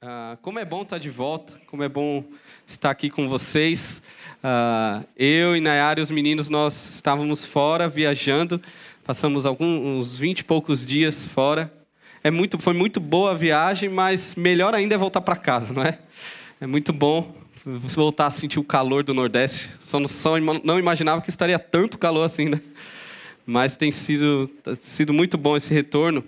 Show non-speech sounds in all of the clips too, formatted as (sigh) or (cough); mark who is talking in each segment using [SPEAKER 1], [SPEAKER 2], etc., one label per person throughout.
[SPEAKER 1] Ah, como é bom estar de volta, como é bom estar aqui com vocês. Ah, eu e Nayara e os meninos, nós estávamos fora, viajando, passamos alguns 20 e poucos dias fora. É muito, foi muito boa a viagem, mas melhor ainda é voltar para casa, não é? É muito bom voltar a sentir o calor do Nordeste. Só não, só não imaginava que estaria tanto calor assim, né? Mas tem sido, sido muito bom esse retorno.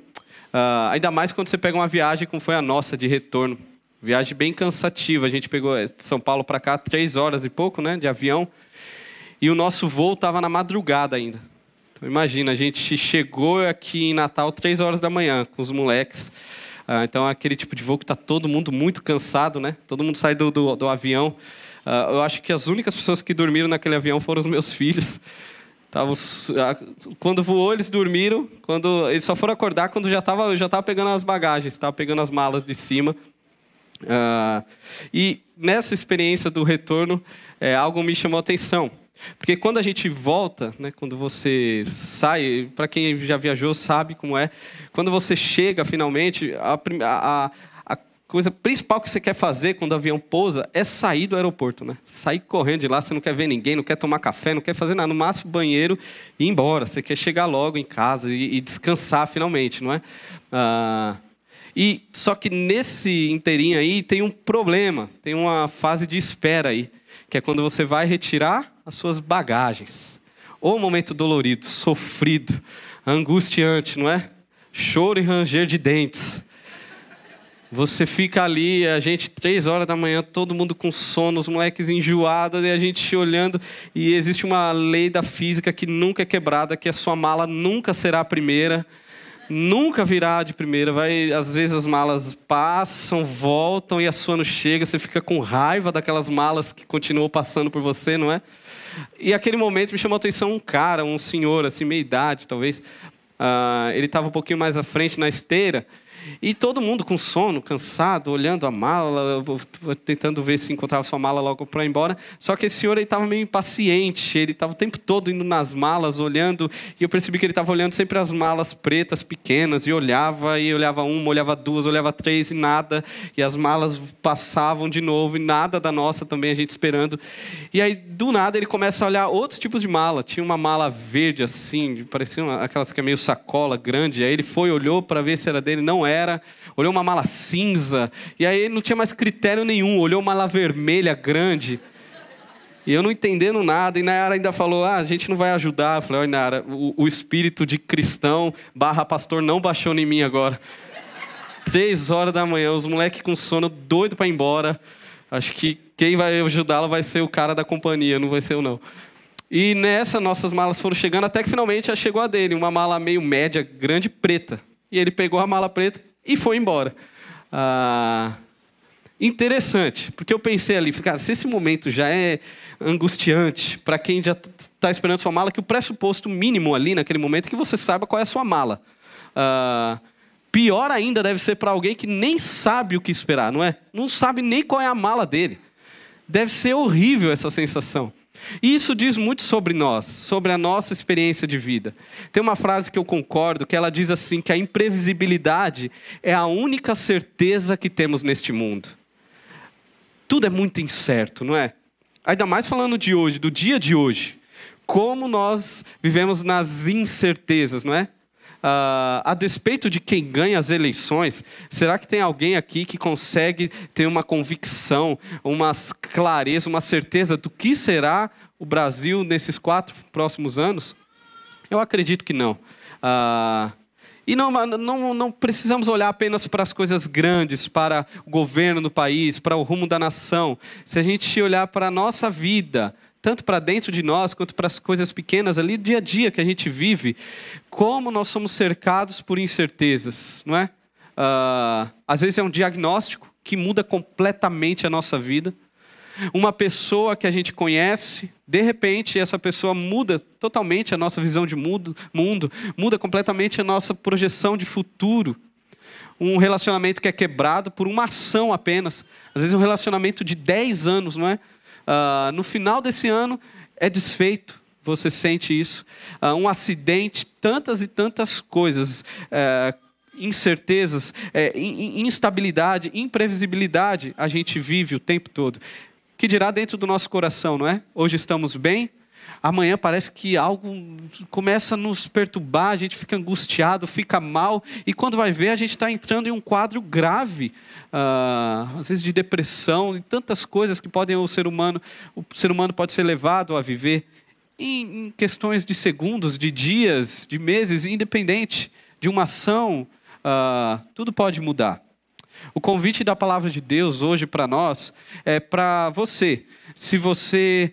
[SPEAKER 1] Uh, ainda mais quando você pega uma viagem como foi a nossa, de retorno. Viagem bem cansativa. A gente pegou de São Paulo para cá três horas e pouco, né, de avião. E o nosso voo estava na madrugada ainda. Então imagina, a gente chegou aqui em Natal três horas da manhã com os moleques. Uh, então é aquele tipo de voo que está todo mundo muito cansado, né? Todo mundo sai do, do, do avião. Uh, eu acho que as únicas pessoas que dormiram naquele avião foram os meus (laughs) filhos. Tavam, quando voou, eles dormiram. Quando eles só foram acordar quando já estava já tava pegando as bagagens, estava pegando as malas de cima. Uh, e nessa experiência do retorno, é, algo me chamou a atenção. Porque quando a gente volta, né, quando você sai, para quem já viajou sabe como é, quando você chega finalmente, a, a, coisa principal que você quer fazer quando o avião pousa é sair do aeroporto, né? Sair correndo de lá, você não quer ver ninguém, não quer tomar café, não quer fazer nada, no máximo banheiro e ir embora. Você quer chegar logo em casa e, e descansar finalmente, não é? Ah, e só que nesse inteirinho aí tem um problema, tem uma fase de espera aí, que é quando você vai retirar as suas bagagens. Ou um momento dolorido, sofrido, angustiante, não é? Choro e ranger de dentes. Você fica ali, a gente, três horas da manhã, todo mundo com sono, os moleques enjoados, e a gente olhando. E existe uma lei da física que nunca é quebrada, que a sua mala nunca será a primeira, nunca virá de primeira. Vai, às vezes as malas passam, voltam e a sua não chega. Você fica com raiva daquelas malas que continuam passando por você, não é? E aquele momento me chamou a atenção um cara, um senhor, assim, meia idade, talvez. Uh, ele estava um pouquinho mais à frente na esteira. E todo mundo com sono, cansado, olhando a mala, tentando ver se encontrava sua mala logo para ir embora. Só que esse senhor estava meio impaciente, ele estava o tempo todo indo nas malas, olhando, e eu percebi que ele estava olhando sempre as malas pretas, pequenas, e olhava, e olhava uma, olhava duas, olhava três, e nada. E as malas passavam de novo, e nada da nossa também, a gente esperando. E aí, do nada, ele começa a olhar outros tipos de mala. Tinha uma mala verde, assim, parecia uma, aquelas que é meio sacola, grande. Aí ele foi, olhou para ver se era dele, não era era, olhou uma mala cinza, e aí não tinha mais critério nenhum, olhou uma mala vermelha grande. E eu não entendendo nada, e Nayara ainda falou: ah, a gente não vai ajudar. Eu falei: olha, Nayara, o, o espírito de cristão barra pastor não baixou em mim agora. Três horas da manhã, os moleques com sono, doido para ir embora. Acho que quem vai ajudá-la vai ser o cara da companhia, não vai ser eu não. E nessa, nossas malas foram chegando, até que finalmente chegou a dele, uma mala meio média, grande, preta. E ele pegou a mala preta e foi embora. Ah, interessante, porque eu pensei ali, cara, se esse momento já é angustiante para quem já está esperando sua mala, que o pressuposto mínimo ali naquele momento é que você saiba qual é a sua mala. Ah, pior ainda deve ser para alguém que nem sabe o que esperar, não é? Não sabe nem qual é a mala dele. Deve ser horrível essa sensação. E isso diz muito sobre nós, sobre a nossa experiência de vida. Tem uma frase que eu concordo, que ela diz assim: que a imprevisibilidade é a única certeza que temos neste mundo. Tudo é muito incerto, não é? Ainda mais falando de hoje, do dia de hoje. Como nós vivemos nas incertezas, não é? Uh, a despeito de quem ganha as eleições, será que tem alguém aqui que consegue ter uma convicção, uma clareza, uma certeza do que será o Brasil nesses quatro próximos anos? Eu acredito que não. Uh, e não, não, não precisamos olhar apenas para as coisas grandes, para o governo do país, para o rumo da nação. Se a gente olhar para a nossa vida, tanto para dentro de nós quanto para as coisas pequenas ali, dia a dia que a gente vive, como nós somos cercados por incertezas, não é? Uh, às vezes é um diagnóstico que muda completamente a nossa vida. Uma pessoa que a gente conhece, de repente, essa pessoa muda totalmente a nossa visão de mundo, mundo muda completamente a nossa projeção de futuro. Um relacionamento que é quebrado por uma ação apenas. Às vezes, um relacionamento de 10 anos, não é? Uh, no final desse ano é desfeito, você sente isso. Uh, um acidente, tantas e tantas coisas. Uh, incertezas, é, instabilidade, imprevisibilidade a gente vive o tempo todo. Que dirá dentro do nosso coração, não é? Hoje estamos bem, amanhã parece que algo começa a nos perturbar, a gente fica angustiado, fica mal, e quando vai ver, a gente está entrando em um quadro grave, uh, às vezes de depressão, e tantas coisas que podem o ser humano, o ser humano pode ser levado a viver em, em questões de segundos, de dias, de meses, independente de uma ação, uh, tudo pode mudar. O convite da palavra de Deus hoje para nós é para você. Se você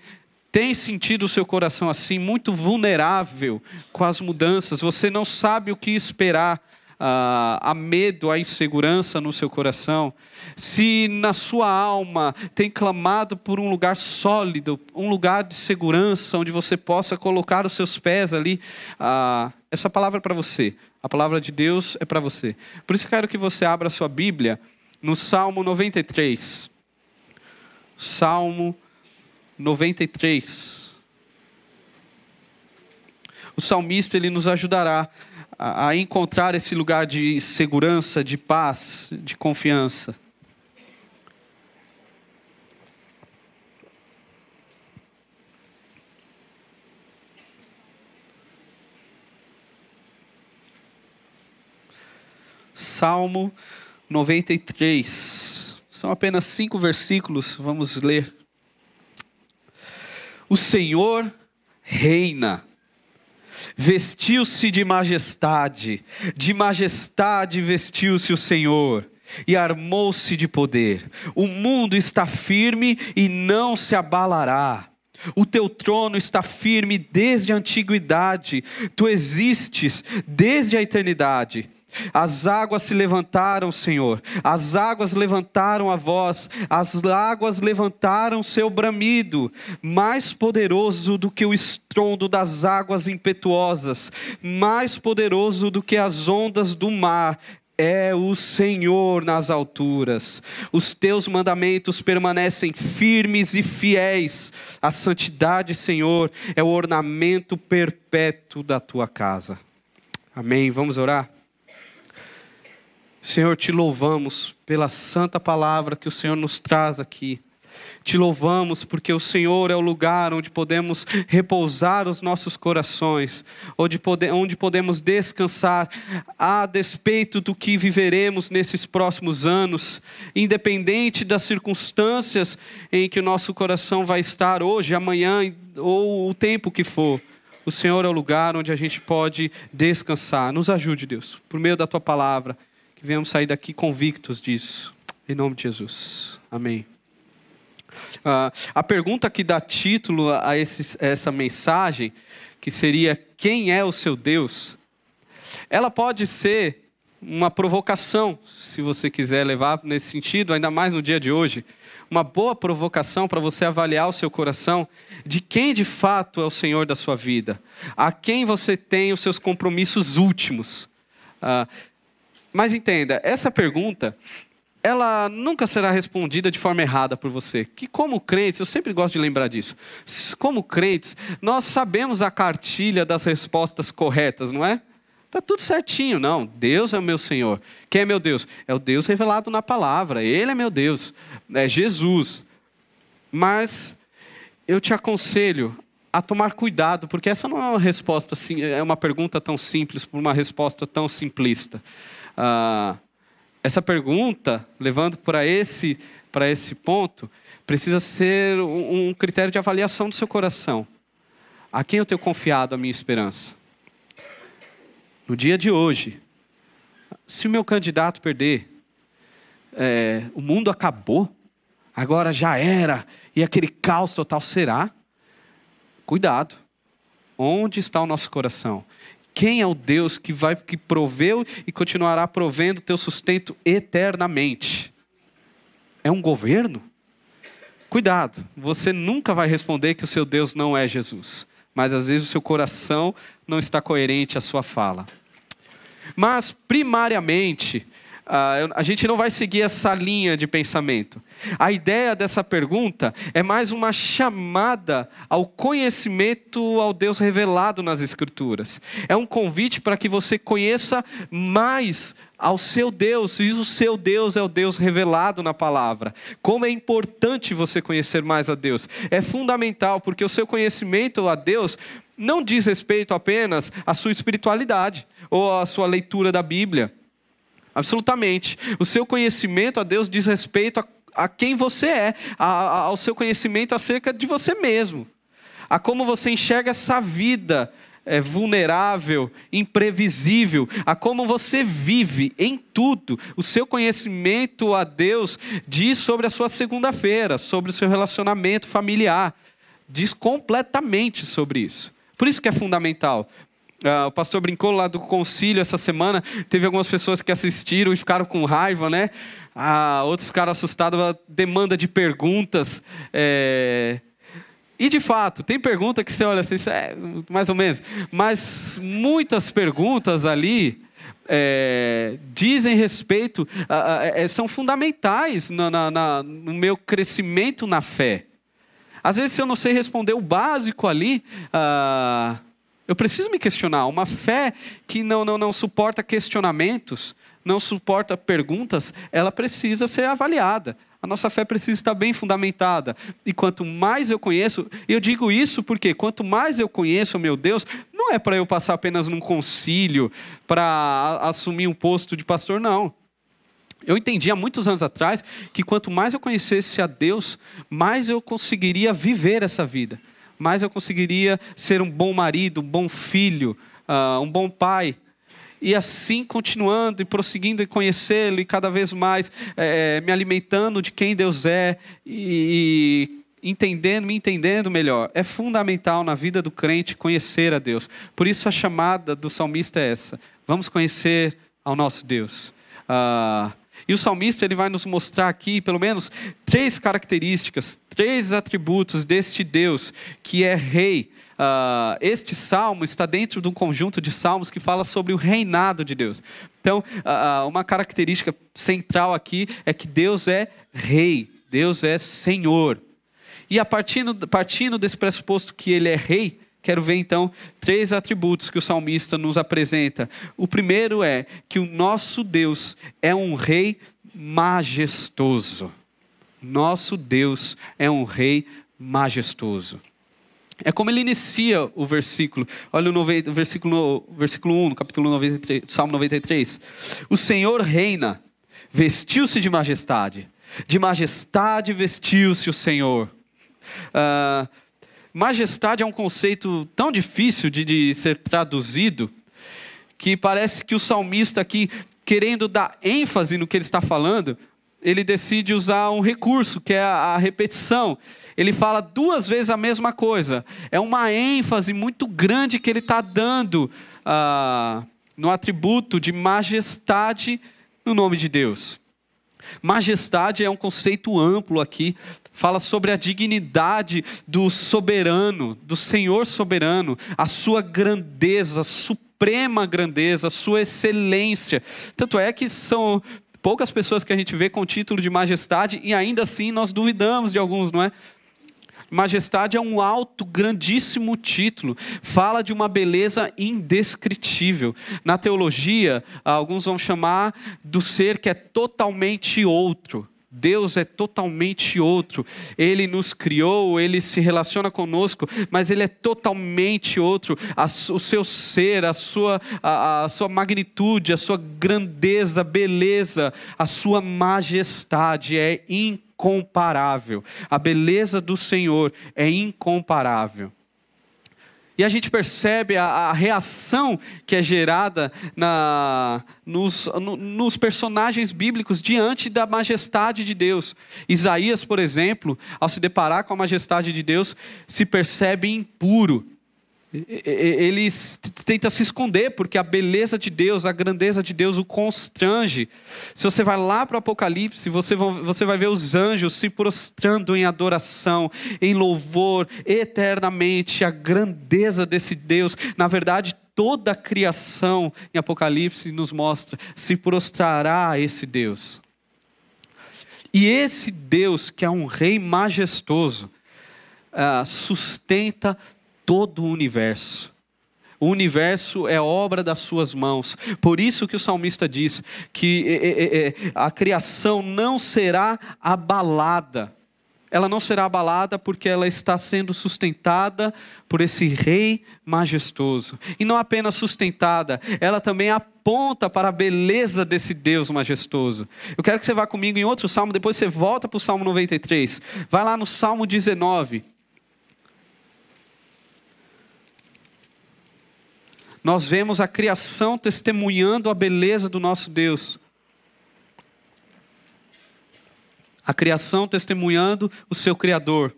[SPEAKER 1] tem sentido o seu coração assim, muito vulnerável com as mudanças, você não sabe o que esperar, uh, há medo, há insegurança no seu coração, se na sua alma tem clamado por um lugar sólido, um lugar de segurança, onde você possa colocar os seus pés ali, uh, essa palavra é para você, a palavra de Deus é para você. Por isso quero que você abra a sua Bíblia no Salmo 93. Salmo 93. O salmista ele nos ajudará a, a encontrar esse lugar de segurança, de paz, de confiança. Salmo 93. São apenas cinco versículos, vamos ler. O Senhor reina, vestiu-se de majestade, de majestade vestiu-se o Senhor e armou-se de poder. O mundo está firme e não se abalará. O teu trono está firme desde a antiguidade, tu existes desde a eternidade. As águas se levantaram, Senhor, as águas levantaram a voz, as águas levantaram seu bramido, mais poderoso do que o estrondo das águas impetuosas, mais poderoso do que as ondas do mar, é o Senhor nas alturas. Os teus mandamentos permanecem firmes e fiéis. A santidade, Senhor, é o ornamento perpétuo da tua casa. Amém. Vamos orar? Senhor, te louvamos pela santa palavra que o Senhor nos traz aqui. Te louvamos porque o Senhor é o lugar onde podemos repousar os nossos corações, onde, onde podemos descansar a despeito do que viveremos nesses próximos anos, independente das circunstâncias em que o nosso coração vai estar hoje, amanhã ou o tempo que for. O Senhor é o lugar onde a gente pode descansar. Nos ajude, Deus, por meio da tua palavra que venhamos sair daqui convictos disso. Em nome de Jesus. Amém. Uh, a pergunta que dá título a, esse, a essa mensagem, que seria quem é o seu Deus, ela pode ser uma provocação, se você quiser levar nesse sentido, ainda mais no dia de hoje. Uma boa provocação para você avaliar o seu coração de quem de fato é o Senhor da sua vida, a quem você tem os seus compromissos últimos. Uh, mas entenda, essa pergunta, ela nunca será respondida de forma errada por você. Que como crentes, eu sempre gosto de lembrar disso. Como crentes, nós sabemos a cartilha das respostas corretas, não é? Tá tudo certinho, não. Deus é o meu Senhor. Quem é meu Deus? É o Deus revelado na palavra. Ele é meu Deus. É Jesus. Mas eu te aconselho a tomar cuidado, porque essa não é uma resposta é uma pergunta tão simples por uma resposta tão simplista ah, essa pergunta, levando para esse, esse ponto, precisa ser um, um critério de avaliação do seu coração. A quem eu tenho confiado a minha esperança? No dia de hoje, se o meu candidato perder, é, o mundo acabou, agora já era, e aquele caos total será. Cuidado. Onde está o nosso coração? Quem é o Deus que vai que proveu e continuará provendo teu sustento eternamente? É um governo? Cuidado, você nunca vai responder que o seu Deus não é Jesus, mas às vezes o seu coração não está coerente à sua fala. Mas, primariamente, Uh, a gente não vai seguir essa linha de pensamento. A ideia dessa pergunta é mais uma chamada ao conhecimento ao Deus revelado nas Escrituras. É um convite para que você conheça mais ao seu Deus, e o seu Deus é o Deus revelado na palavra. Como é importante você conhecer mais a Deus. É fundamental, porque o seu conhecimento a Deus não diz respeito apenas à sua espiritualidade ou à sua leitura da Bíblia. Absolutamente. O seu conhecimento a Deus diz respeito a, a quem você é, a, a, ao seu conhecimento acerca de você mesmo, a como você enxerga essa vida é, vulnerável, imprevisível, a como você vive em tudo. O seu conhecimento a Deus diz sobre a sua segunda-feira, sobre o seu relacionamento familiar. Diz completamente sobre isso. Por isso que é fundamental. Uh, o pastor brincou lá do concílio essa semana. Teve algumas pessoas que assistiram e ficaram com raiva, né? Uh, outros ficaram assustados a demanda de perguntas. É, e de fato, tem pergunta que você olha assim, é mais ou menos, mas muitas perguntas ali é, dizem respeito, é, são fundamentais na, na, no meu crescimento na fé. Às vezes, se eu não sei responder o básico ali, ah, eu preciso me questionar. Uma fé que não, não, não suporta questionamentos, não suporta perguntas, ela precisa ser avaliada. A nossa fé precisa estar bem fundamentada. E quanto mais eu conheço, eu digo isso porque quanto mais eu conheço o meu Deus, não é para eu passar apenas num concílio, para assumir um posto de pastor, não. Eu entendi há muitos anos atrás que quanto mais eu conhecesse a Deus, mais eu conseguiria viver essa vida, mais eu conseguiria ser um bom marido, um bom filho, uh, um bom pai, e assim continuando e prosseguindo em conhecê-lo e cada vez mais é, me alimentando de quem Deus é e, e entendendo, me entendendo melhor. É fundamental na vida do crente conhecer a Deus. Por isso a chamada do salmista é essa: vamos conhecer ao nosso Deus. Ah, e o salmista ele vai nos mostrar aqui, pelo menos, três características, três atributos deste Deus que é rei, Uh, este salmo está dentro de um conjunto de salmos que fala sobre o reinado de Deus. Então, uh, uma característica central aqui é que Deus é rei, Deus é senhor. E a partindo, partindo desse pressuposto que ele é rei, quero ver então três atributos que o salmista nos apresenta. O primeiro é que o nosso Deus é um rei majestoso. Nosso Deus é um rei majestoso. É como ele inicia o versículo. Olha o, 90, versículo, versículo 1, no capítulo 93, Salmo 93. O Senhor reina, vestiu-se de majestade. De majestade vestiu-se o Senhor. Uh, majestade é um conceito tão difícil de, de ser traduzido que parece que o salmista aqui, querendo dar ênfase no que ele está falando, ele decide usar um recurso, que é a, repetição. Ele fala duas vezes a mesma coisa. É uma ênfase muito grande que ele está dando ah, no atributo de majestade no nome de Deus. Majestade é um conceito amplo aqui, fala sobre a dignidade do soberano, do Senhor soberano, a sua grandeza, suprema grandeza, sua excelência. Tanto é que são poucas pessoas que a gente vê com título de majestade e ainda assim nós duvidamos de alguns, não é? Majestade é um alto, grandíssimo título. Fala de uma beleza indescritível. Na teologia, alguns vão chamar do ser que é totalmente outro. Deus é totalmente outro. Ele nos criou, ele se relaciona conosco, mas ele é totalmente outro. O seu ser, a sua, a, a sua magnitude, a sua grandeza, beleza, a sua majestade é incomparável. A beleza do Senhor é incomparável. E a gente percebe a, a reação que é gerada na, nos, no, nos personagens bíblicos diante da majestade de Deus. Isaías, por exemplo, ao se deparar com a majestade de Deus, se percebe impuro ele tenta se esconder, porque a beleza de Deus, a grandeza de Deus o constrange. Se você vai lá para o Apocalipse, você, vai ver os anjos se prostrando em adoração, em louvor, eternamente, a grandeza desse Deus. Na verdade, toda a criação em Apocalipse nos mostra, se prostrará a esse Deus. E esse Deus, que é um rei majestoso, uh, sustenta todo o universo. O universo é obra das suas mãos. Por isso que o salmista diz que é, é, a criação não será abalada. Ela não será abalada porque ela está sendo sustentada por esse rei majestoso. E não apenas sustentada, ela também aponta para a beleza desse Deus majestoso. Eu quero que você vá comigo em outro salmo, depois você volta para o Salmo 93. Vai lá no Salmo 19. Nós vemos a criação testemunhando a beleza do nosso Deus. A criação testemunhando o seu Criador.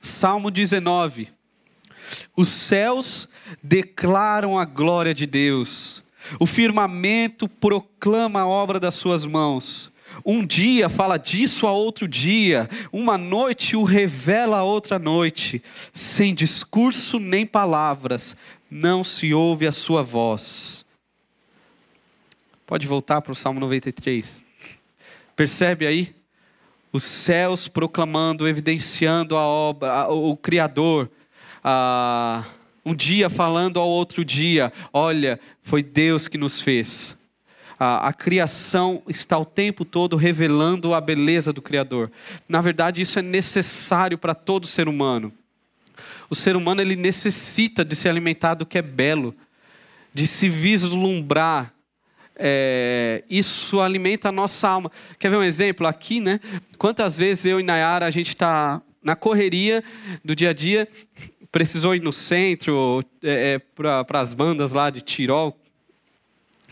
[SPEAKER 1] Salmo 19. Os céus declaram a glória de Deus, o firmamento proclama a obra das suas mãos. Um dia fala disso a outro dia, uma noite o revela a outra noite, sem discurso nem palavras, não se ouve a sua voz. Pode voltar para o Salmo 93. Percebe aí? Os céus proclamando, evidenciando a obra, o Criador. um dia falando ao outro dia: olha, foi Deus que nos fez. A, criação está o tempo todo revelando a beleza do Criador. Na verdade, isso é necessário para todo ser humano. O ser humano ele necessita de se alimentar do que é belo, de se vislumbrar. É, isso alimenta a nossa alma. Quer ver um exemplo? Aqui, né? Quantas vezes eu e Nayara a gente está na correria do dia a dia, precisou ir no centro, é, é, para as bandas lá de Tirol.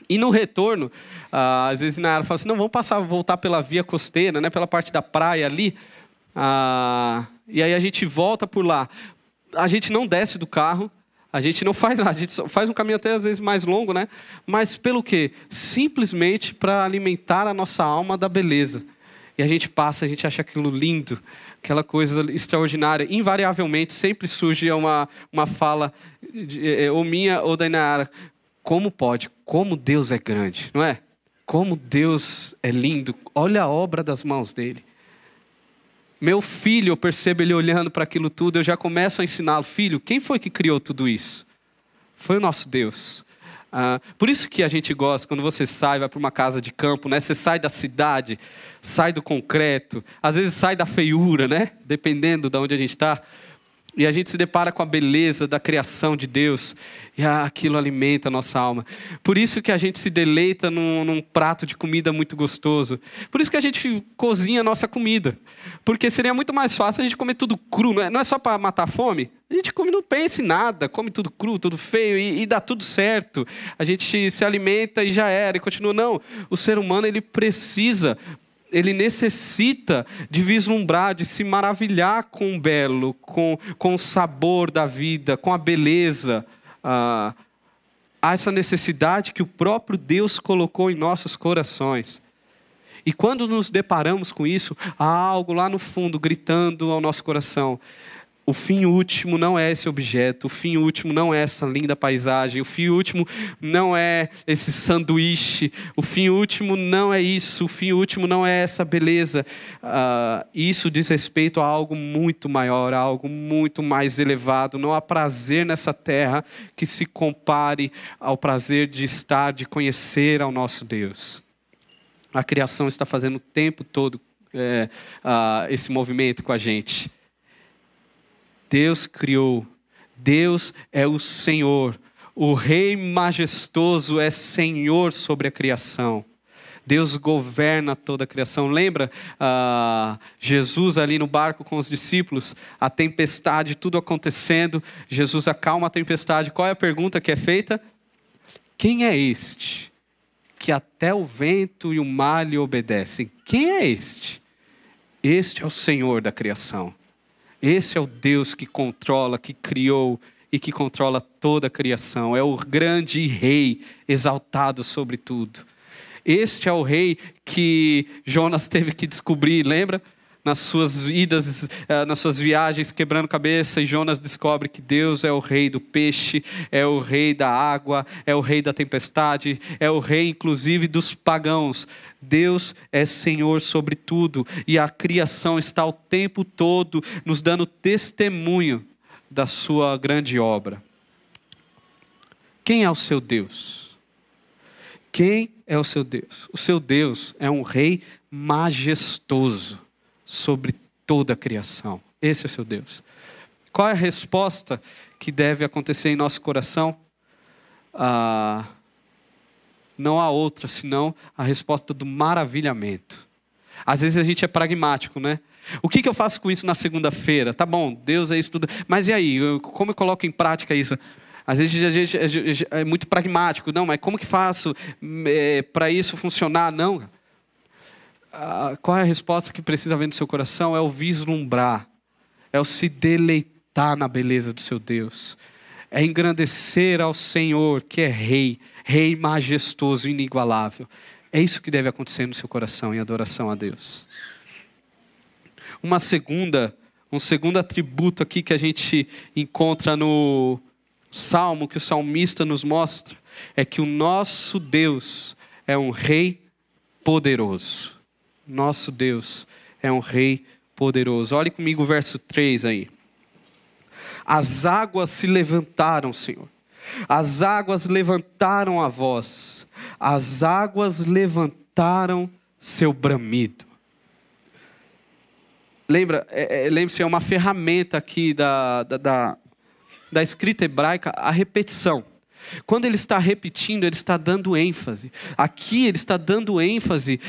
[SPEAKER 1] E no retorno, às vezes Nayara fala assim: não, vamos passar, voltar pela via costeira, né, pela parte da praia ali. Ah, e aí a gente volta por lá a gente não desce do carro, a gente não faz nada, a gente faz um caminho até às vezes mais longo, né? Mas pelo quê? Simplesmente para alimentar a nossa alma da beleza. E a gente passa, a gente acha aquilo lindo, aquela coisa extraordinária. Invariavelmente, sempre surge uma, uma fala, de, é, ou minha ou da Inara. Como pode? Como Deus é grande, não é? Como Deus é lindo. Olha a obra das mãos dele. Meu filho, eu percebo ele olhando para aquilo tudo, eu já começo a ensiná-lo, filho, quem foi que criou tudo isso? Foi o nosso Deus. Ah, por isso que a gente gosta, quando você sai, vai para uma casa de campo, né? Você sai da cidade, sai do concreto, às vezes sai da feiura, né? Dependendo de onde a gente está. E a gente se depara com a beleza da criação de Deus, e aquilo alimenta a nossa alma. Por isso que a gente se deleita num, num, prato de comida muito gostoso. Por isso que a gente cozinha a nossa comida. Porque seria muito mais fácil a gente comer tudo cru, não é, não é só para matar a fome. A gente come, não pensa em nada, come tudo cru, tudo feio, e, e dá tudo certo. A gente se alimenta e já era, e continua. Não, o ser humano ele precisa ele necessita de vislumbrar, de se maravilhar com o belo, com, com o sabor da vida, com a beleza. Ah, há essa necessidade que o próprio Deus colocou em nossos corações. E quando nos deparamos com isso, há algo lá no fundo gritando ao nosso coração: o fim último não é esse objeto, o fim último não é essa linda paisagem, o fim último não é esse sanduíche, o fim último não é isso, o fim último não é essa beleza. Uh, isso diz respeito a algo muito maior, a algo muito mais elevado. Não há prazer nessa terra que se compare ao prazer de estar, de conhecer ao nosso Deus. A criação está fazendo o tempo todo é, uh, esse movimento com a gente. Deus criou. Deus é o Senhor. O Rei majestoso é Senhor sobre a criação. Deus governa toda a criação. Lembra ah, Jesus ali no barco com os discípulos, a tempestade, tudo acontecendo. Jesus acalma a tempestade. Qual é a pergunta que é feita? Quem é este que até o vento e o mar lhe obedecem? Quem é este? Este é o Senhor da criação. Esse é o Deus que controla, que criou e que controla toda a criação. É o grande rei exaltado sobre tudo. Este é o rei que Jonas teve que descobrir, lembra? Nas suas idas, eh, nas suas viagens, quebrando cabeça, e Jonas descobre que Deus é o rei do peixe, é o rei da água, é o rei da tempestade, é o rei, inclusive, dos pagãos. Deus é Senhor sobre tudo e a criação está o tempo todo nos dando testemunho da sua grande obra. Quem é o seu Deus? Quem é o seu Deus? O seu Deus é um rei majestoso sobre toda a criação. Esse é seu Deus. Qual é a resposta que deve acontecer em nosso coração? Ah, não há outra senão a resposta do maravilhamento. Às vezes a gente é pragmático, né? O que, que eu faço com isso na segunda-feira? Tá bom, Deus é isso tudo. Mas e aí? Como eu coloco em prática isso? Às vezes a gente é muito pragmático. Não, mas como que faço é, para isso funcionar? Não. Qual é a resposta que precisa haver no seu coração? É o vislumbrar. É o se deleitar na beleza do seu Deus. É engrandecer ao Senhor, que é Rei, Rei majestoso, inigualável. É isso que deve acontecer no seu coração em adoração a Deus. Uma segunda, um segundo atributo aqui que a gente encontra no salmo que o salmista nos mostra é que o nosso Deus é um rei poderoso. Nosso Deus é um rei poderoso. Olhe comigo o verso 3 aí. As águas se levantaram, Senhor. As águas levantaram a voz. As águas levantaram seu bramido. Lembra, é, é, lembre-se, é uma ferramenta aqui da, da, da, da escrita hebraica, a repetição. Quando ele está repetindo, ele está dando ênfase. Aqui ele está dando ênfase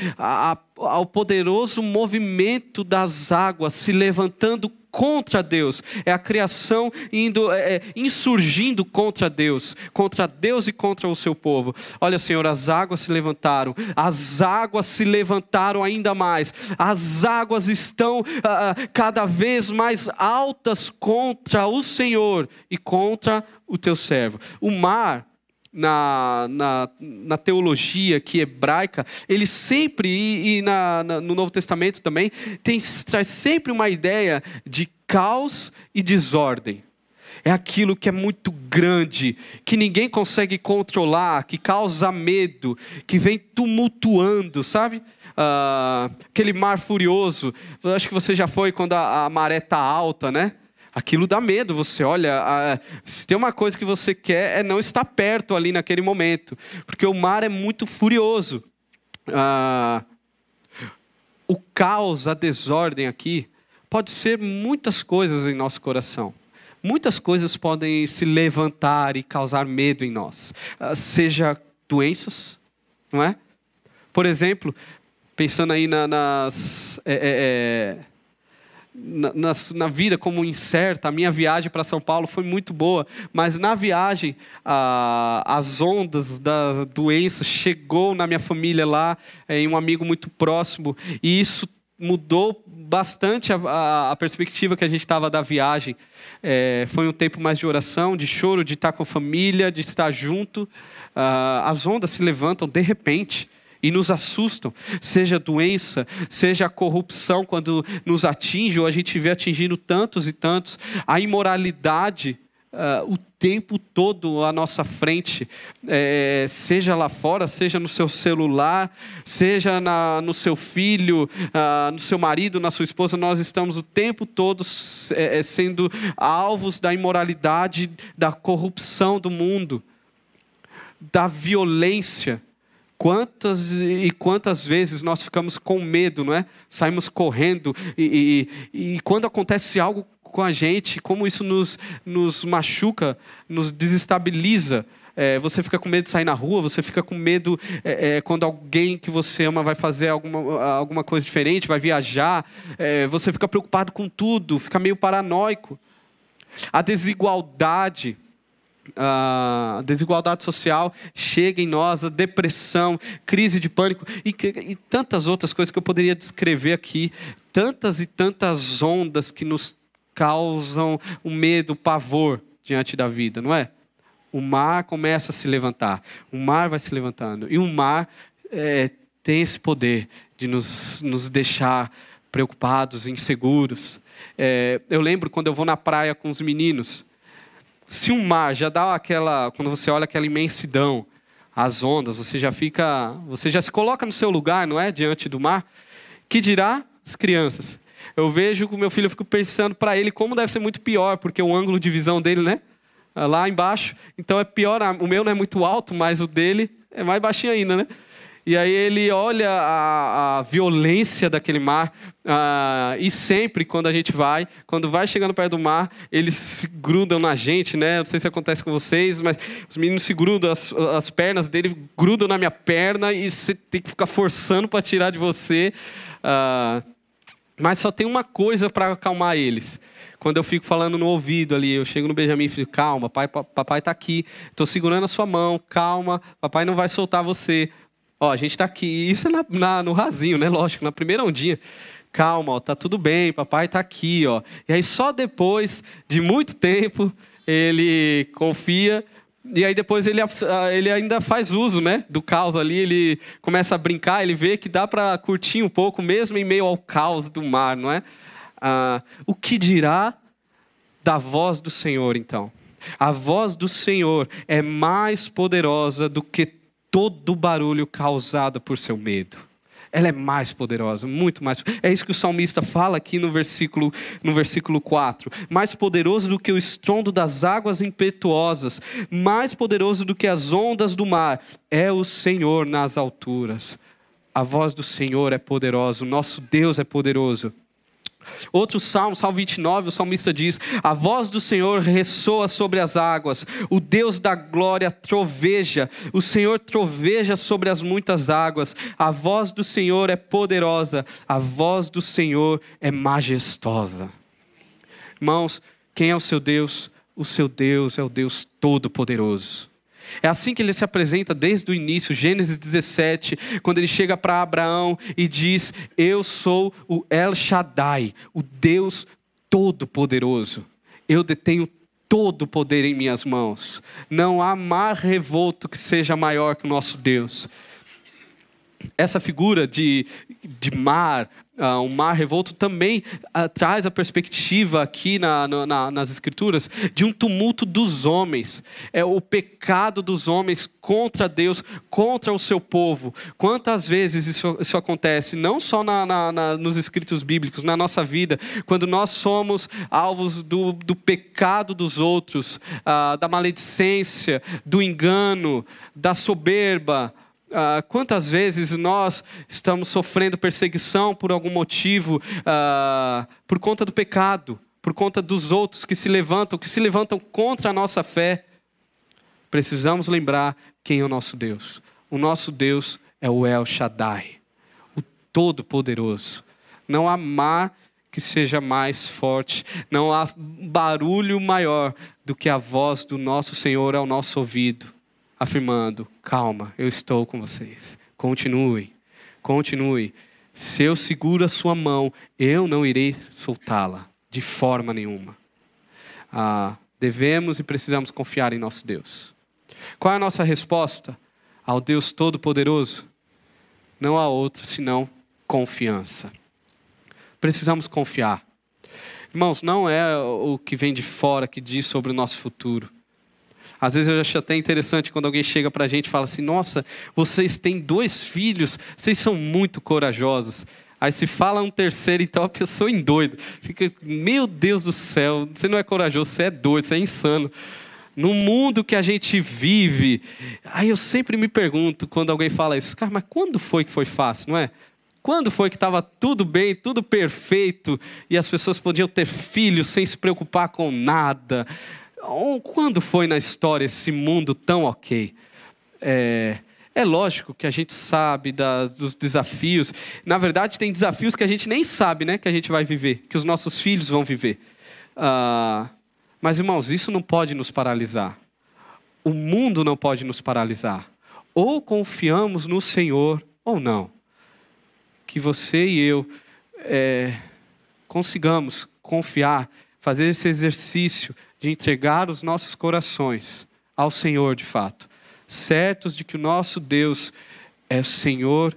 [SPEAKER 1] ao poderoso movimento das águas se levantando contra Deus, é a criação indo, é, é, insurgindo contra Deus, contra Deus e contra o seu povo. Olha, Senhor, as águas se levantaram, as águas se levantaram ainda mais, as águas estão ah, ah cada vez mais altas contra o Senhor e contra o teu servo. O mar na, na, na, teologia aqui hebraica, ele sempre, e, e na, na, no Novo Testamento também, tem, traz sempre uma ideia de caos e desordem. É aquilo que é muito grande, que ninguém consegue controlar, que causa medo, que vem tumultuando, sabe? Uh, aquele mar furioso. Acho que você já foi quando a, a maré está alta, né? Aquilo dá medo. Você olha, a, se tem uma coisa que você quer é não estar perto ali naquele momento, porque o mar é muito furioso. Ah, o caos, a desordem aqui, pode ser muitas coisas em nosso coração. Muitas coisas podem se levantar e causar medo em nós, ah, seja doenças, não é? Por exemplo, pensando aí na, nas é, é, é na, na, na, vida como incerta. A minha viagem para São Paulo foi muito boa, mas na viagem a, as ondas da doença chegou na minha família lá, é, em um amigo muito próximo, e isso mudou bastante a, a, a perspectiva que a gente estava da viagem. É, foi um tempo mais de oração, de choro, de estar com a família, de estar junto. Uh, as ondas se levantam de repente e nos assustam, seja doença, seja a corrupção quando nos atinge ou a gente vê atingindo tantos e tantos, a imoralidade uh, o tempo todo à nossa frente, é, seja lá fora, seja no seu celular, seja na, no seu filho, uh, no seu marido, na sua esposa, nós estamos o tempo todo é, sendo alvos da imoralidade, da corrupção do mundo, da violência. Quantas e quantas vezes nós ficamos com medo, não é? Saímos correndo e, e, e quando acontece algo com a gente, como isso nos, nos machuca, nos desestabiliza. É, você fica com medo de sair na rua, você fica com medo é, é, quando alguém que você ama vai fazer alguma, alguma coisa diferente, vai viajar. É, você fica preocupado com tudo, fica meio paranoico. A desigualdade a desigualdade social chega em nós, a depressão, crise de pânico e, e, tantas outras coisas que eu poderia descrever aqui, tantas e tantas ondas que nos causam o medo, o pavor diante da vida, não é? O mar começa a se levantar, o mar vai se levantando e o mar é, tem esse poder de nos, nos deixar preocupados, inseguros. É, eu lembro quando eu vou na praia com os meninos se um mar já dá aquela, quando você olha aquela imensidão, as ondas, você já fica, você já se coloca no seu lugar, não é, diante do mar. Que dirá as crianças? Eu vejo que o meu filho, eu fico pensando para ele como deve ser muito pior, porque o ângulo de visão dele, né? lá embaixo. Então é pior, o meu não é muito alto, mas o dele é mais baixinho ainda, né? E aí ele olha a, a violência daquele mar. Uh, e sempre, quando a gente vai, quando vai chegando perto do mar, eles se grudam na gente, né? Não sei se acontece com vocês, mas os meninos se grudam, as, as pernas dele grudam na minha perna e você tem que ficar forçando para tirar de você. Uh, mas só tem uma coisa para acalmar eles. Quando eu fico falando no ouvido ali, eu chego no Benjamin e fico, calma, pai, papai está aqui, estou segurando a sua mão, calma, papai não vai soltar você. Ó, a gente está aqui, isso é na, na, no rasinho, né? Lógico, na primeira ondinha. Calma, ó, tá tudo bem, papai está aqui, ó. E aí só depois de muito tempo ele confia e aí depois ele, ele ainda faz uso, né, do caos ali, ele começa a brincar, ele vê que dá para curtir um pouco mesmo em meio ao caos do mar, não é? Ah, o que dirá da voz do Senhor, então? A voz do Senhor é mais poderosa do que todo o barulho causado por seu medo. Ela é mais poderosa, muito mais. É isso que o salmista fala aqui no versículo, no versículo 4. Mais poderoso do que o estrondo das águas impetuosas, mais poderoso do que as ondas do mar, é o Senhor nas alturas. A voz do Senhor é poderosa, o nosso Deus é poderoso. Outro salmo, Salmo 29, o salmista diz: A voz do Senhor ressoa sobre as águas, o Deus da glória troveja, o Senhor troveja sobre as muitas águas, a voz do Senhor é poderosa, a voz do Senhor é majestosa. Irmãos, quem é o seu Deus? O seu Deus é o Deus Todo-Poderoso. É assim que ele se apresenta desde o início, Gênesis 17, quando ele chega para Abraão e diz: Eu sou o El Shaddai, o Deus Todo-Poderoso. Eu detenho todo o poder em minhas mãos. Não há mar revolto que seja maior que o nosso Deus essa figura de, de mar, uh, um mar revolto, também uh, traz a perspectiva aqui na, na, nas Escrituras de um tumulto dos homens. É o pecado dos homens contra Deus, contra o seu povo. Quantas vezes isso, isso acontece, não só na, nos escritos bíblicos, na nossa vida, quando nós somos alvos do, do pecado dos outros, uh, da maledicência, do engano, da soberba Uh, quantas vezes nós estamos sofrendo perseguição por algum motivo, uh, por conta do pecado, por conta dos outros que se levantam, que se levantam contra a nossa fé? Precisamos lembrar quem é o nosso Deus. O nosso Deus é o El Shaddai, o Todo-Poderoso. Não há mar que seja mais forte, não há barulho maior do que a voz do nosso Senhor ao nosso ouvido afirmando: calma, eu estou com vocês. Continue, continue. Se eu seguro a sua mão, eu não irei soltá-la de forma nenhuma. Ah, devemos e precisamos confiar em nosso Deus. Qual é a nossa resposta ao Deus Todo-Poderoso? Não há outro senão confiança. Precisamos confiar. Irmãos, não é o que vem de fora que diz sobre o nosso futuro. Às vezes eu acho até interessante quando alguém chega para a gente e fala assim: Nossa, vocês têm dois filhos, vocês são muito corajosos. Aí se fala um terceiro, então a pessoa endoida. Fica, meu Deus do céu, você não é corajoso, você é doido, você é insano. No mundo que a gente vive, aí eu sempre me pergunto quando alguém fala isso, cara, mas quando foi que foi fácil, não é? Quando foi que estava tudo bem, tudo perfeito e as pessoas podiam ter filhos sem se preocupar com nada? Quando foi na história esse mundo tão ok? É, é lógico que a gente sabe dos desafios. Na verdade, tem desafios que a gente nem sabe né, que a gente vai viver, que os nossos filhos vão viver. Ah, mas, irmãos, isso não pode nos paralisar. O mundo não pode nos paralisar. Ou confiamos no Senhor, ou não. Que você e eu é, consigamos confiar, fazer esse exercício de entregar os nossos corações ao Senhor de fato, certos de que o nosso Deus é o Senhor,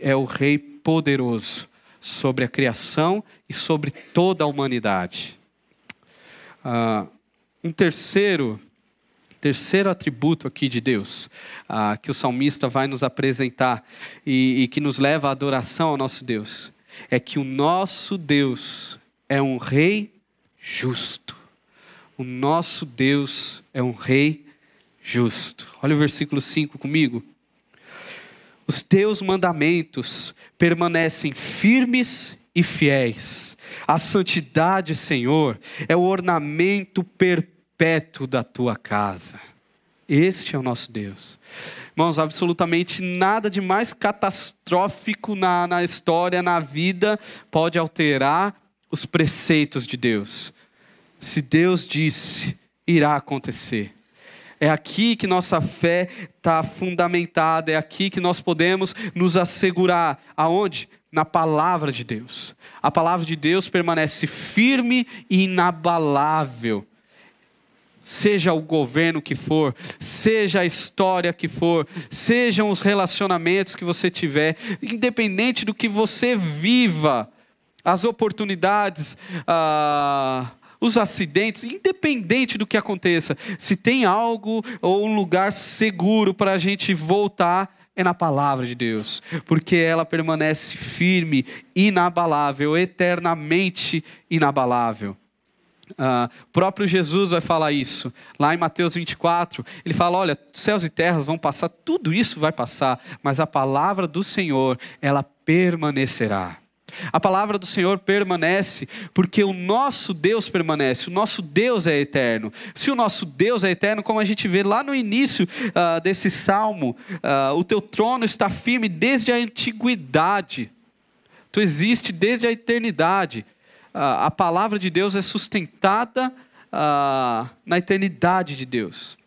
[SPEAKER 1] é o Rei poderoso sobre a criação e sobre toda a humanidade. Ah, um terceiro, terceiro atributo aqui de Deus, ah, que o salmista vai nos apresentar e, e que nos leva à adoração ao nosso Deus, é que o nosso Deus é um Rei justo. O nosso Deus é um rei justo. Olha o versículo 5 comigo. Os teus mandamentos permanecem firmes e fiéis. A santidade, Senhor, é o ornamento perpétuo da tua casa. Este é o nosso Deus. Irmãos, absolutamente nada de mais catastrófico na, na história, na vida, pode alterar os preceitos de Deus. Se Deus disse, irá acontecer. É aqui que nossa fé está fundamentada, é aqui que nós podemos nos assegurar. Aonde? Na palavra de Deus. A palavra de Deus permanece firme e inabalável. Seja o governo que for, seja a história que for, sejam os relacionamentos que você tiver, independente do que você viva, as oportunidades, ah, os acidentes, independente do que aconteça, se tem algo ou um lugar seguro para a gente voltar, é na palavra de Deus, porque ela permanece firme, inabalável, eternamente inabalável. Uh, próprio Jesus vai falar isso, lá em Mateus 24. Ele fala: Olha, céus e terras vão passar, tudo isso vai passar, mas a palavra do Senhor, ela permanecerá. A palavra do Senhor permanece porque o nosso Deus permanece, o nosso Deus é eterno. Se o nosso Deus é eterno, como a gente vê lá no início uh, desse salmo, uh, o teu trono está firme desde a antiguidade, tu existe desde a eternidade. Uh, a palavra de Deus é sustentada na eternidade de Deus.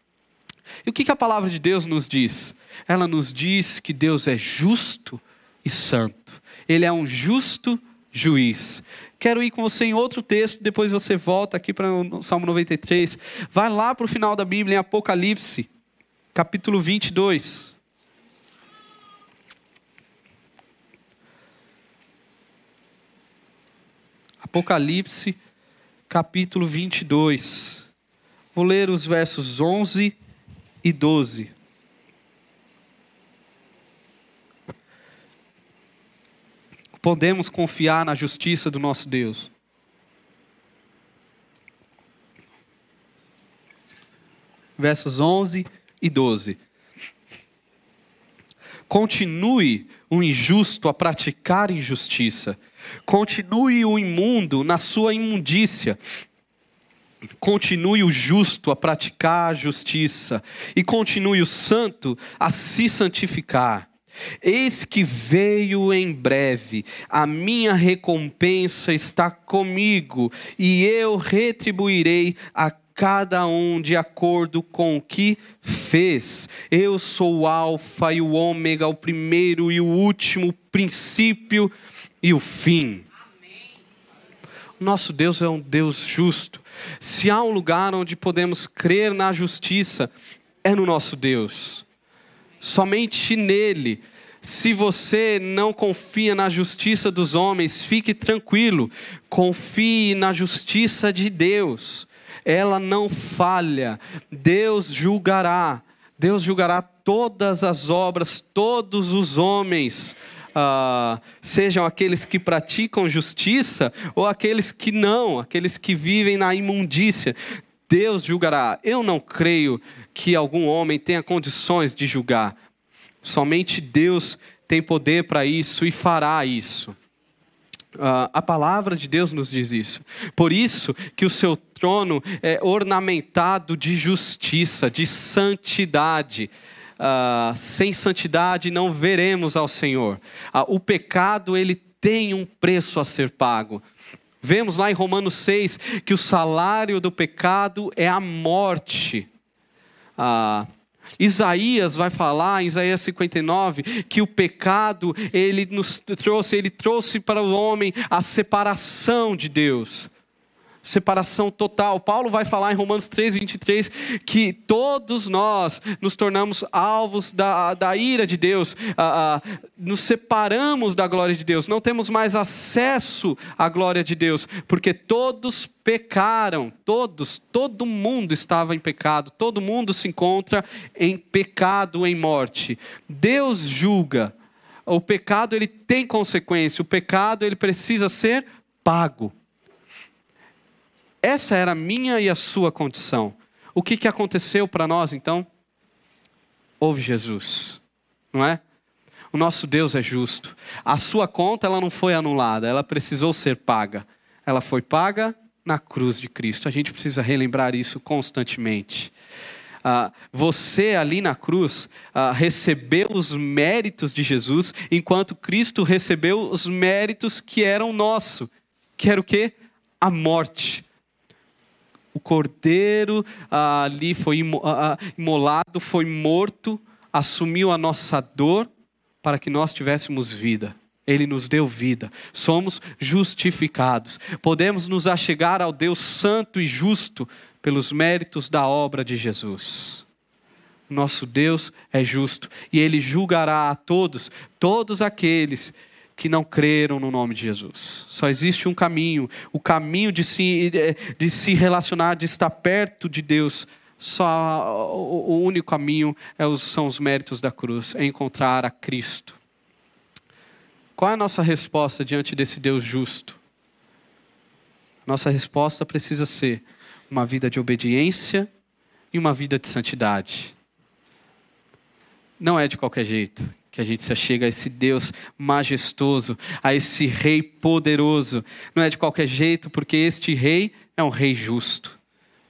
[SPEAKER 1] E o que, que a palavra de Deus nos diz? Ela nos diz que Deus é justo e santo. Ele é um justo juiz. Quero ir com você em outro texto, depois você volta aqui para o Salmo 93. Vai lá para o final da Bíblia, em Apocalipse, capítulo 22. Apocalipse, capítulo 22. Vou ler os versos 11 e 12. Podemos confiar na justiça do nosso Deus. Versos 11 e 12. Continue o injusto a praticar injustiça. Continue o imundo na sua imundícia. Continue o justo a praticar justiça. E continue o santo a se santificar. Eis que veio em breve, a minha recompensa está comigo, e eu retribuirei a cada um de acordo com o que fez. Eu sou o Alfa e o Ômega, o primeiro e o último, o princípio e o fim. Nosso Deus é um Deus justo. Se há um lugar onde podemos crer na justiça, é no nosso Deus somente nele. Se você não confia na justiça dos homens, fique tranquilo, confie na justiça de Deus. Ela não falha, Deus julgará, Deus julgará todas as obras, todos os homens. Uh, sejam aqueles que praticam justiça ou aqueles que não, aqueles que vivem na imundícia. Deus julgará. Eu não creio que algum homem tenha condições de julgar. Somente Deus tem poder para isso e fará isso. Uh, a palavra de Deus nos diz isso. Por isso que o seu trono é ornamentado de justiça, de santidade. Uh, sem santidade não veremos ao Senhor. Uh, o pecado ele tem um preço a ser pago. Vemos lá em Romanos 6 que o salário do pecado é a morte. Ah, Isaías vai falar, em Isaías 59, que o pecado ele nos trouxe, ele trouxe para o homem a separação de Deus separação total. Paulo vai falar em Romanos 3, 23 que todos nós nos tornamos alvos da, da ira de Deus, ah, ah, nos separamos da glória de Deus, não temos mais acesso à glória de Deus, porque todos pecaram, todos, todo mundo estava em pecado, todo mundo se encontra em pecado, em morte. Deus julga. O pecado ele tem consequência, o pecado ele precisa ser pago Essa era a minha e a sua condição. O que, que aconteceu para nós então? Houve Jesus, não é? O nosso Deus é justo. A sua conta ela não foi anulada, ela precisou ser paga. Ela foi paga na cruz de Cristo. A gente precisa relembrar isso constantemente. Ah, você ali na cruz ah, recebeu os méritos de Jesus, enquanto Cristo recebeu os méritos que eram nosso, que era o quê? A morte. O cordeiro ah, ali foi imolado, foi morto, assumiu a nossa dor para que nós tivéssemos vida. Ele nos deu vida, somos justificados, podemos nos achegar ao Deus Santo e Justo pelos méritos da obra de Jesus. Nosso Deus é justo e Ele julgará a todos, todos aqueles que não creram no nome de Jesus. Só existe um caminho, o caminho de se, de se relacionar, de estar perto de Deus só o único caminho é são os méritos da cruz, é encontrar a Cristo. Qual é a nossa resposta diante desse Deus justo? Nossa resposta precisa ser uma vida de obediência e uma vida de santidade. Não é de qualquer jeito que a gente se chega a esse Deus majestoso, a esse Rei poderoso. Não é de qualquer jeito, porque este Rei é um Rei justo.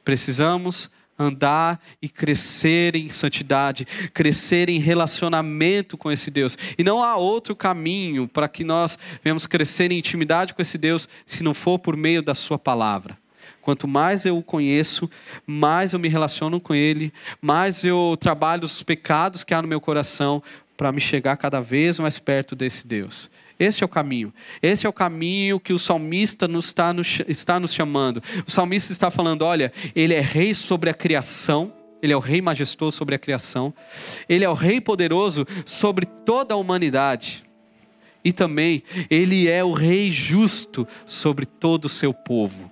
[SPEAKER 1] Precisamos andar e crescer em santidade, crescer em relacionamento com esse Deus. E não há outro caminho para que nós venhamos crescer em intimidade com esse Deus se não for por meio da Sua palavra. Quanto mais eu o conheço, mais eu me relaciono com Ele, mais eu trabalho os pecados que há no meu coração para me chegar cada vez mais perto desse Deus. Esse é o caminho. Esse é o caminho que o salmista nos está, nos, está nos chamando. O salmista está falando: olha, ele é rei sobre a criação, ele é o rei majestoso sobre a criação, ele é o rei poderoso sobre toda a humanidade. E também, ele é o rei justo sobre todo o seu povo.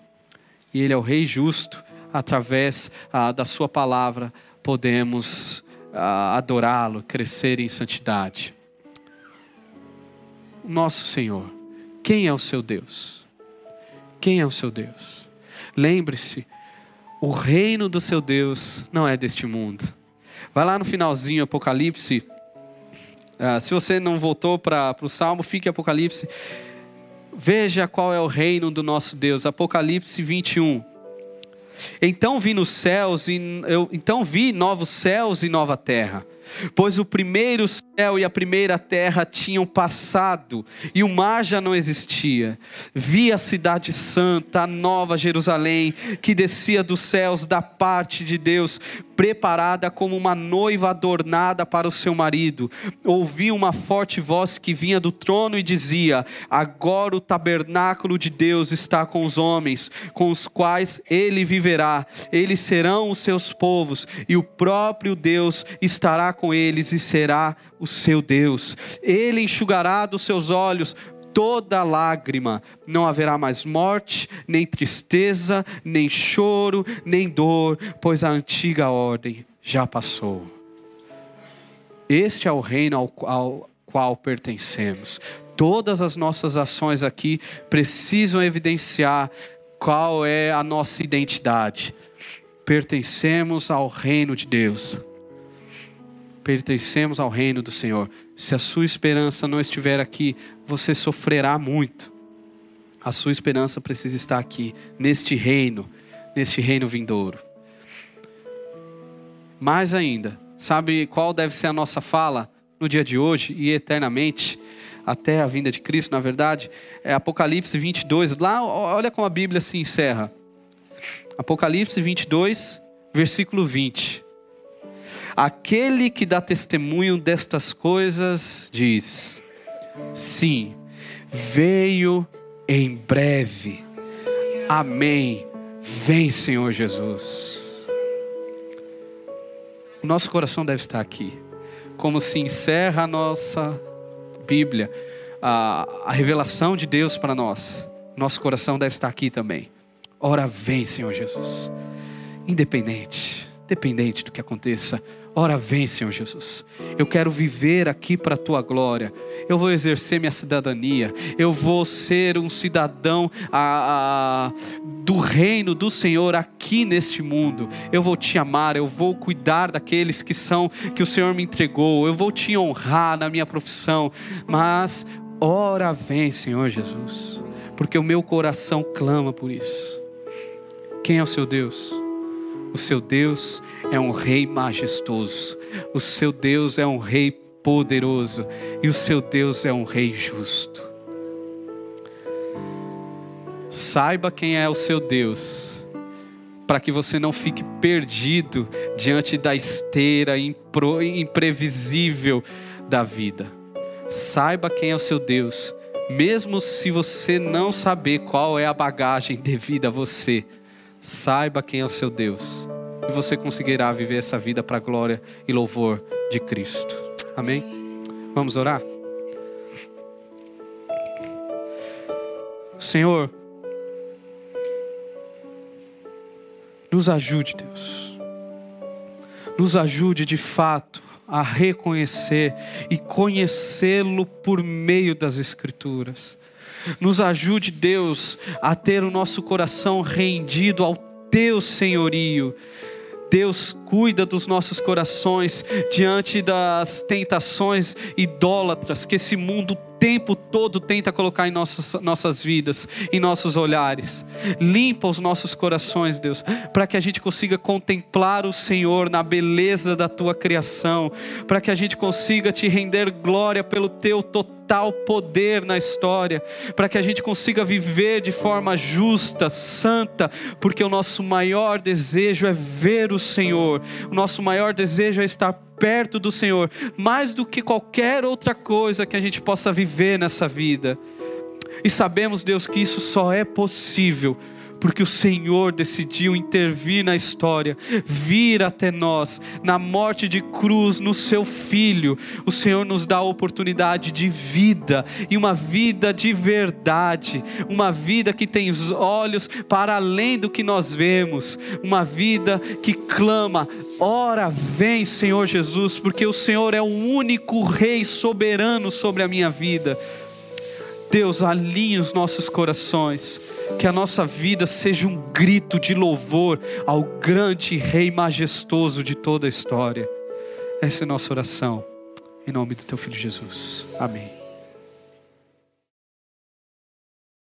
[SPEAKER 1] E ele é o rei justo, através ah, da sua palavra, podemos adorá-lo, crescer em santidade nosso Senhor. Quem é o seu Deus? Quem é o seu Deus? Lembre-se, o reino do seu Deus não é deste mundo. Vai lá no finalzinho, Apocalipse. Uh, se você não voltou para o Salmo, fique Apocalipse. Veja qual é o reino do nosso Deus. Apocalipse 21. Então vi nos céus e eu, então vi novos céus e nova terra pois o primeiro céu e a primeira terra tinham passado e o mar já não existia. Vi a cidade santa, a nova Jerusalém, que descia dos céus da parte de Deus, preparada como uma noiva adornada para o seu marido. Ouvi uma forte voz que vinha do trono e dizia: Agora o tabernáculo de Deus está com os homens, com os quais ele viverá. Eles serão os seus povos, e o próprio Deus estará com eles e será o seu Deus. Ele enxugará dos seus olhos toda lágrima, não haverá mais morte, nem tristeza, nem choro, nem dor, pois a antiga ordem já passou. Este é o reino ao, ao qual pertencemos. Todas as nossas ações aqui precisam evidenciar qual é a nossa identidade. Pertencemos ao reino de Deus. Pertencemos ao reino do Senhor. Se a sua esperança não estiver aqui, você sofrerá muito. A sua esperança precisa estar aqui, neste reino, neste reino vindouro. Mais ainda, sabe qual deve ser a nossa fala no dia de hoje e eternamente, até a vinda de Cristo, na verdade? É Apocalipse 22. Lá, olha como a Bíblia se encerra. Apocalipse 22, versículo 20. Aquele que dá testemunho destas coisas diz: Sim, veio em breve. Amém. Vem, Senhor Jesus. O nosso coração deve estar aqui. Como se encerra a nossa Bíblia, a, a revelação de Deus para nós. Nosso coração deve estar aqui também. Ora, vem, Senhor Jesus. Independente, independente do que aconteça Ora, vem, Senhor Jesus. Eu quero viver aqui para a tua glória. Eu vou exercer minha cidadania. Eu vou ser um cidadão a, a, do reino do Senhor aqui neste mundo. Eu vou te amar. Eu vou cuidar daqueles que são que o Senhor me entregou. Eu vou te honrar na minha profissão. Mas, ora, vem, Senhor Jesus. Porque o meu coração clama por isso. Quem é o seu Deus? O seu Deus é um rei majestoso, o seu Deus é um rei poderoso e o seu Deus é um rei justo. Saiba quem é o seu Deus, para que você não fique perdido diante da esteira imprevisível da vida. Saiba quem é o seu Deus, mesmo se você não saber qual é a bagagem devida a você, saiba quem é o seu Deus e você conseguirá viver essa vida para a glória e louvor de Cristo. Amém? Vamos orar? Senhor, nos ajude, Deus. Nos ajude de fato a reconhecer e conhecê-lo por meio das Escrituras. Nos ajude, Deus, a ter o nosso coração rendido ao Teu senhorio Deus cuida dos nossos corações diante das tentações idólatras que esse mundo o tempo todo tenta colocar em nossas, nossas vidas, em nossos olhares. Limpa os nossos corações, Deus, para que a gente consiga contemplar o Senhor na beleza da tua criação, para que a gente consiga te render glória pelo teu total total poder na história, para que a gente consiga viver de forma justa, santa, porque o nosso maior desejo é ver o Senhor, o nosso maior desejo é estar perto do Senhor, mais do que qualquer outra coisa que a gente possa viver nessa vida. E sabemos, Deus, que isso só é possível porque o Senhor decidiu intervir na história, vir até nós, na morte de cruz, no seu Filho. O Senhor nos dá a oportunidade de vida, e uma vida de verdade, uma vida que tem os olhos para além do que nós vemos, uma vida que clama: Ora, vem, Senhor Jesus, porque o Senhor é o único Rei soberano sobre a minha vida. Deus, alinhe os nossos corações, que a nossa vida seja um grito de louvor ao grande Rei majestoso de toda a história. Essa é a nossa oração, em nome do Teu Filho Jesus. Amém.